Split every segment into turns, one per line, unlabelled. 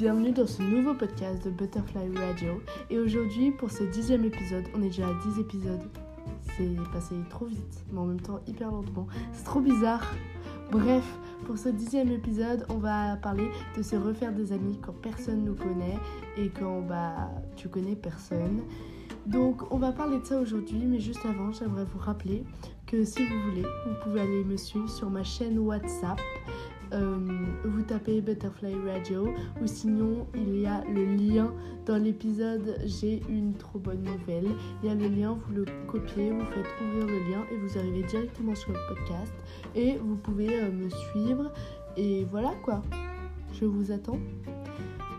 bienvenue dans ce nouveau podcast de Butterfly Radio. Et aujourd'hui, pour ce dixième épisode, on est déjà à 10 épisodes. C'est passé trop vite, mais en même temps hyper lentement. C'est trop bizarre. Bref, pour ce dixième épisode, on va parler de se refaire des amis quand personne nous connaît et quand bah tu connais personne. Donc on va parler de ça aujourd'hui, mais juste avant, j'aimerais vous rappeler que si vous voulez, vous pouvez aller me suivre sur ma chaîne WhatsApp. Euh, vous tapez Butterfly Radio ou sinon il y a le lien dans l'épisode J'ai une trop bonne nouvelle. Il y a le lien, vous le copiez, vous faites ouvrir le lien et vous arrivez directement sur le podcast et vous pouvez euh, me suivre et voilà quoi. Je vous attends.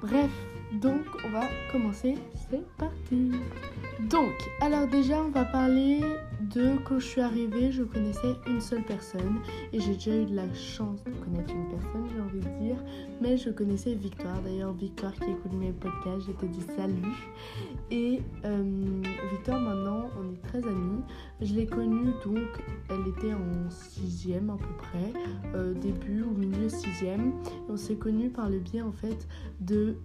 Bref, donc on va commencer, c'est parti. Donc, alors déjà, on va parler de quand je suis arrivée, je connaissais une seule personne et j'ai déjà eu de la chance de connaître une personne, j'ai envie de dire, mais je connaissais Victoire. D'ailleurs, Victoire qui écoute mes podcasts, je te dis salut. Et euh, Victoire, maintenant, on est très amis. Je l'ai connue donc, elle était en sixième à peu près, euh, début ou milieu sixième. on s'est connus par le biais en fait de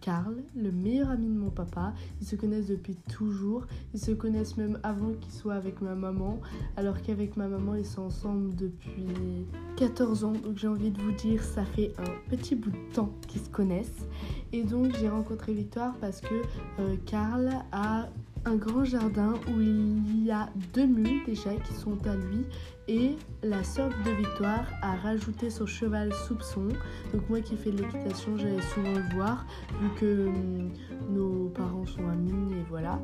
Karl, le meilleur ami de mon papa. Ils se connaissent depuis toujours. Ils se connaissent même avant qu'ils soient avec ma maman. Alors qu'avec ma maman, ils sont ensemble depuis 14 ans. Donc j'ai envie de vous dire, ça fait un petit bout de temps qu'ils se connaissent. Et donc j'ai rencontré Victoire parce que euh, Karl a un grand jardin où il y a deux mules déjà qui sont à lui et la sœur de Victoire a rajouté son cheval soupçon. Donc moi qui fais de l'équitation, j'allais souvent le voir vu que hum, nos parents sont amis et voilà.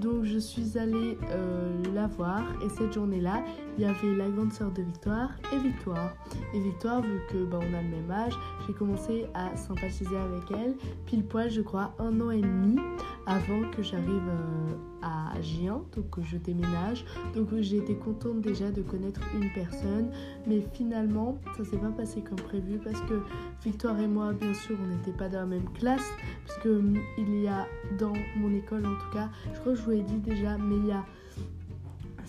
Donc je suis allée euh, la voir et cette journée-là, il y avait la grande sœur de Victoire et Victoire. Et Victoire, vu que bah, on a le même âge, j'ai commencé à sympathiser avec elle, pile poil je crois un an et demi avant que j'arrive euh, à Gien, donc que je déménage. Donc j'ai été contente déjà de connaître une personne, mais finalement ça s'est pas passé comme prévu parce que Victoire et moi, bien sûr, on n'était pas dans la même classe, parce hum, il y a dans mon école en tout cas, je crois que je vous l'ai dit déjà, mais il y a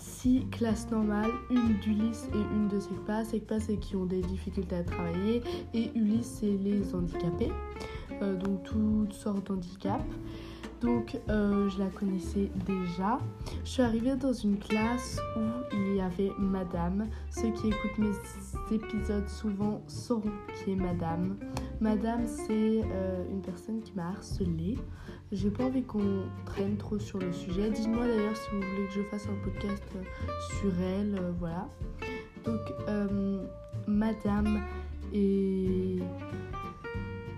six classes normales, une d'Ulysse et une de SECPA. SECPA, c'est qui ont des difficultés à travailler et Ulysse, c'est les handicapés, euh, donc toutes sortes d'handicaps. Donc euh, je la connaissais déjà. Je suis arrivée dans une classe où il y avait Madame. Ceux qui écoutent mes épisodes souvent sauront qui est Madame. Madame, c'est euh, une personne qui m'a harcelée. J'ai pas envie qu'on traîne trop sur le sujet. Dites-moi d'ailleurs si vous voulez que je fasse un podcast euh, sur elle. voilà. Donc Madame est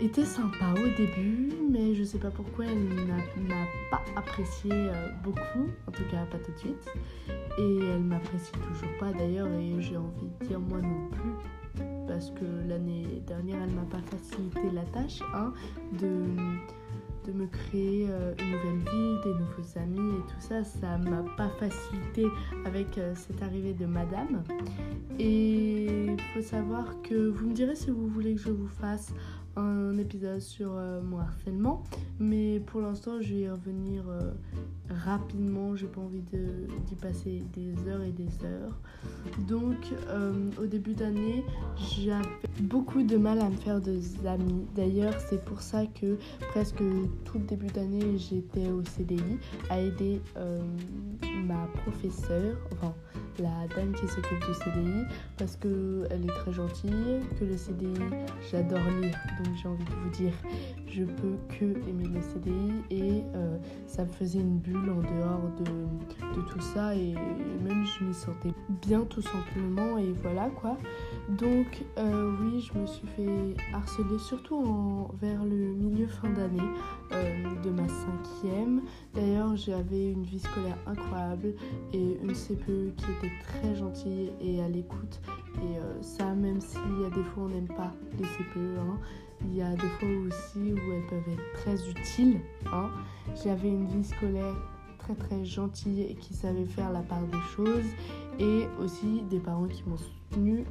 était sympa au début, mais je sais pas pourquoi elle m'a pas apprécié euh, beaucoup, en tout cas pas tout de suite. Et elle m'apprécie toujours pas d'ailleurs, et j'ai envie de dire moi non plus, parce que l'année dernière elle m'a pas facilité la tâche hein, de, de me créer euh, une nouvelle vie, des nouveaux amis et tout ça. Ça m'a pas facilité avec euh, cette arrivée de madame. Et il faut savoir que vous me direz si vous voulez que je vous fasse un épisode sur euh, mon harcèlement, mais pour l'instant je vais y revenir euh, rapidement, j'ai pas envie d'y passer des heures et des heures. Donc euh, au début d'année, j'avais beaucoup de mal à me faire des amis. D'ailleurs, c'est pour ça que presque tout le début d'année, j'étais au CDI à aider ma professeure, enfin la dame qui s'occupe du CDI parce qu'elle est très gentille, que le CDI, j'adore lire. Donc j'ai envie de vous dire, je peux que aimer le CDI et euh, ça me faisait une bulle en dehors de, de tout ça et même je m'y sentais bien tout simplement et voilà quoi. Donc euh, oui, je me suis fait harceler surtout en, vers le milieu fin d'année euh, de ma cinquième. D'ailleurs, j'avais une vie scolaire incroyable et une CPE qui était très gentille et à l'écoute. Et euh, ça, même s'il y a des fois on n'aime pas les CPE, hein, il y a des fois aussi où elles peuvent être très utiles. Hein. J'avais une vie scolaire très très gentille et qui savait faire la part des choses et aussi des parents qui m'ont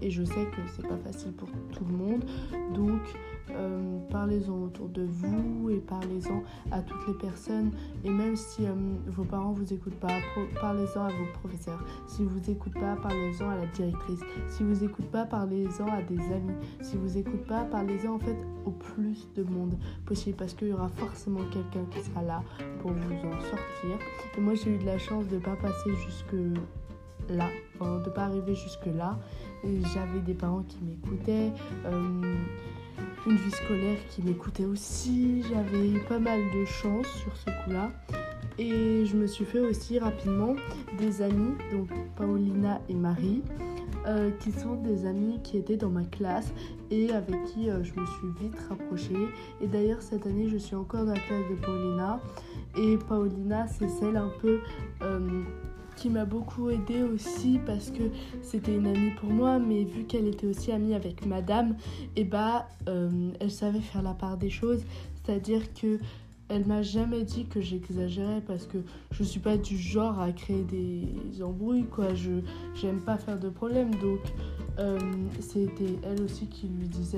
et je sais que c'est pas facile pour tout le monde. Donc euh, parlez-en autour de vous et parlez-en à toutes les personnes. Et même si euh, vos parents vous écoutent pas parlez-en à vos professeurs. Si vous écoutez pas parlez-en à la directrice. Si vous écoutez pas parlez-en à des amis. Si vous écoutez pas parlez-en en fait au plus de monde possible parce qu'il y aura forcément quelqu'un qui sera là pour vous en sortir. Et moi j'ai eu de la chance de pas passer jusque là, enfin, de pas arriver jusque là. J'avais des parents qui m'écoutaient, euh, une vie scolaire qui m'écoutait aussi. J'avais pas mal de chance sur ce coup-là. Et je me suis fait aussi rapidement des amis, donc Paulina et Marie, euh, qui sont des amis qui étaient dans ma classe et avec qui euh, je me suis vite rapprochée. Et d'ailleurs, cette année, je suis encore dans la classe de Paulina. Et Paulina, c'est celle un peu qui m'a beaucoup aidée aussi parce que c'était une amie pour moi, mais vu qu'elle était aussi amie avec madame, et eh bah euh, elle savait faire la part des choses, c'est-à-dire que elle m'a jamais dit que j'exagérais parce que je suis pas du genre à créer des embrouilles quoi. J'aime pas faire de problèmes donc euh, c'était elle aussi qui lui disait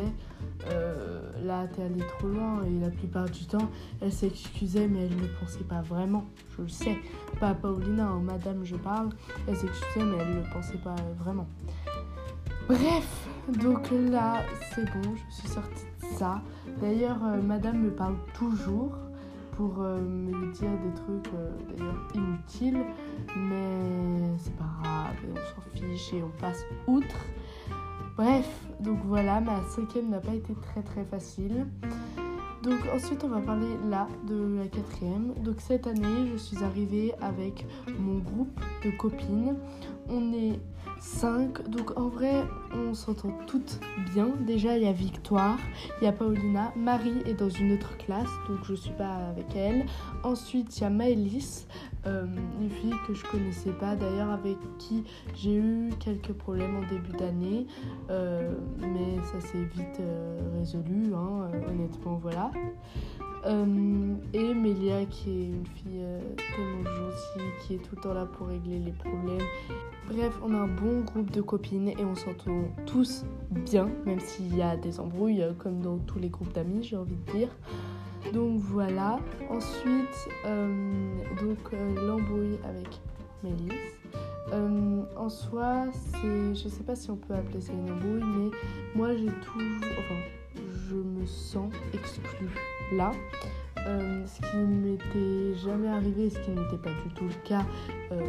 euh, là t'es allé trop loin et la plupart du temps elle s'excusait mais elle ne pensait pas vraiment. Je le sais. Pas Paulina hein, madame je parle. Elle s'excusait mais elle ne pensait pas vraiment. Bref. Donc là c'est bon. Je suis sortie de ça. D'ailleurs euh, madame me parle toujours pour euh, me dire des trucs euh, d'ailleurs inutiles, mais c'est pas grave, on s'en fiche et on passe outre. Bref, donc voilà, ma cinquième n'a pas été très très facile. Donc ensuite on va parler là de la quatrième. Donc cette année je suis arrivée avec mon groupe de copines. On est 5. Donc en vrai, on s'entend toutes bien. Déjà, il y a Victoire, il y a Paulina. Marie est dans une autre classe, donc je suis pas avec elle. Ensuite, il y a Maëlys, euh, une fille que je connaissais pas, d'ailleurs avec qui j'ai eu quelques problèmes en début d'année. Euh, mais ça s'est vite euh, résolu, hein, honnêtement, voilà. Et Mélia qui est une fille qui est tout le temps là pour régler les problèmes. Bref, on a un bon groupe de copines et on s'entend tous bien, même s'il y a des embrouilles euh, comme dans tous les groupes d'amis, j'ai envie de dire. Donc voilà. Ensuite, donc l'embrouille avec Mélisse. en soi, c'est, je sais pas si on peut appeler ça une embrouille, mais moi j'ai toujours, enfin, je me sens exclue là. Euh, ce qui m'était jamais arrivé, ce qui n'était pas du tout le cas euh,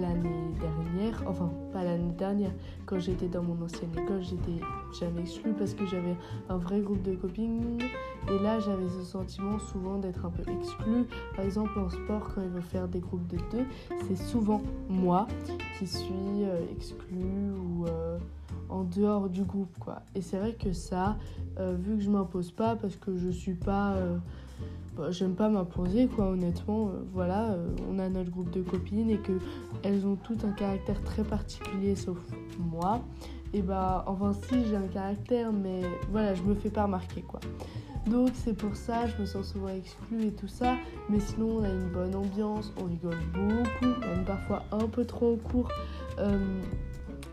l'année dernière, enfin pas l'année dernière, quand j'étais dans mon ancienne école, j'étais jamais exclue parce que j'avais un vrai groupe de copines et là j'avais ce sentiment souvent d'être un peu exclue. Par exemple en sport, quand il veut faire des groupes de deux, c'est souvent moi qui suis euh, exclue ou en dehors du groupe quoi. Et c'est vrai que ça, euh, vu que je m'impose pas parce que je suis pas, euh, bah, j'aime pas m'imposer quoi. Honnêtement, euh, voilà, on a notre groupe de copines et que elles ont toutes un caractère très particulier sauf moi. Et bah enfin si j'ai un caractère, mais voilà, je me fais pas remarquer quoi. Donc c'est pour ça, je me sens souvent exclue et tout ça. Mais sinon, on a une bonne ambiance, on rigole beaucoup, même parfois un peu trop en cours.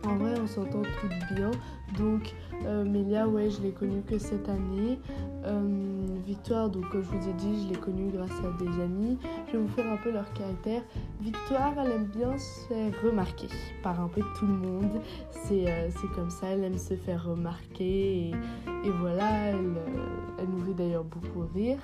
En vrai, on s'entend toutes bien. Donc, euh, Mélia, ouais, je l'ai connue que cette année. Euh, Victoire, donc comme je vous ai dit, je l'ai connue grâce à des amis. Je vais vous faire un peu leur caractère. Victoire, elle aime bien se faire remarquer par un peu tout le monde. C'est euh, comme ça, elle aime se faire remarquer. Et, voilà, elle nous fait d'ailleurs beaucoup rire.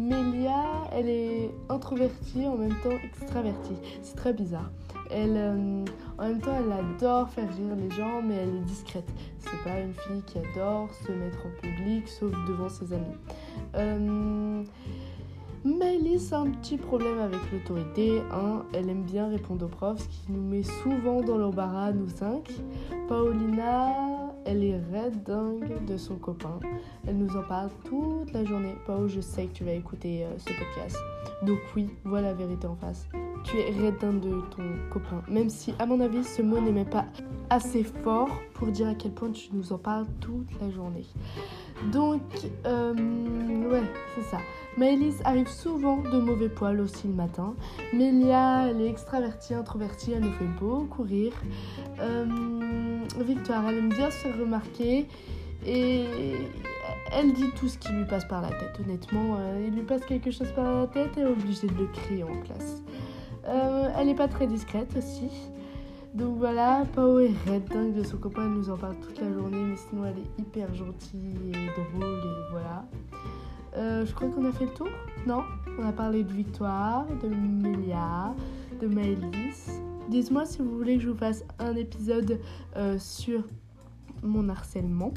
Mélia, elle est introvertie en même temps extravertie. C'est très bizarre. Elle, euh, en même temps, elle adore faire rire les gens, mais elle est discrète. C'est pas une fille qui adore se mettre en public, sauf devant ses amis. Euh, a un petit problème avec l'autorité. Hein. Elle aime bien répondre aux profs, ce qui nous met souvent dans l'embarras, nous cinq. Paulina, elle est red dingue de son copain. Elle nous en parle toute la journée. Pao, je sais que tu vas écouter euh, ce podcast. Donc oui, voilà la vérité en face. Tu es redin de ton copain. Même si, à mon avis, ce mot n'est même pas assez fort pour dire à quel point tu nous en parles toute la journée. Donc, euh, ouais, c'est ça. Maëlys arrive souvent de mauvais poils aussi le matin. Mélia, elle est extravertie, introvertie, elle nous fait beaucoup rire. Euh, Victoire, elle aime bien se faire remarquer et elle dit tout ce qui lui passe par la tête. Honnêtement, euh, il lui passe quelque chose par la tête, elle est obligée de le crier en classe. Euh, elle n'est pas très discrète aussi. Donc voilà, Pao est red dingue de son copain, elle nous en parle toute la journée, mais sinon elle est hyper gentille et drôle et voilà. Euh, je crois qu'on a fait le tour, non? On a parlé de Victoire, de Melia, de Maëlys. Dites-moi si vous voulez que je vous fasse un épisode euh, sur mon harcèlement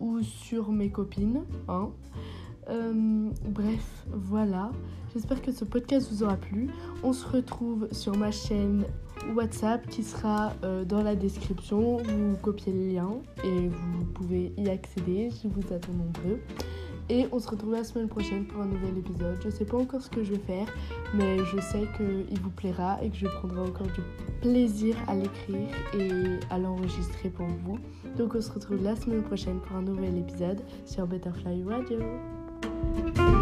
ou sur mes copines. Hein. Bref, voilà. J'espère que ce podcast vous aura plu. On se retrouve sur ma chaîne WhatsApp qui sera dans la description. Vous copiez le lien et vous pouvez y accéder. Je vous attends nombreux. Et on se retrouve la semaine prochaine pour un nouvel épisode. Je sais pas encore ce que je vais faire, mais je sais qu'il vous plaira et que je prendrai encore du plaisir à l'écrire et à l'enregistrer pour vous. Donc on se retrouve la semaine prochaine pour un nouvel épisode sur Butterfly Radio. thank you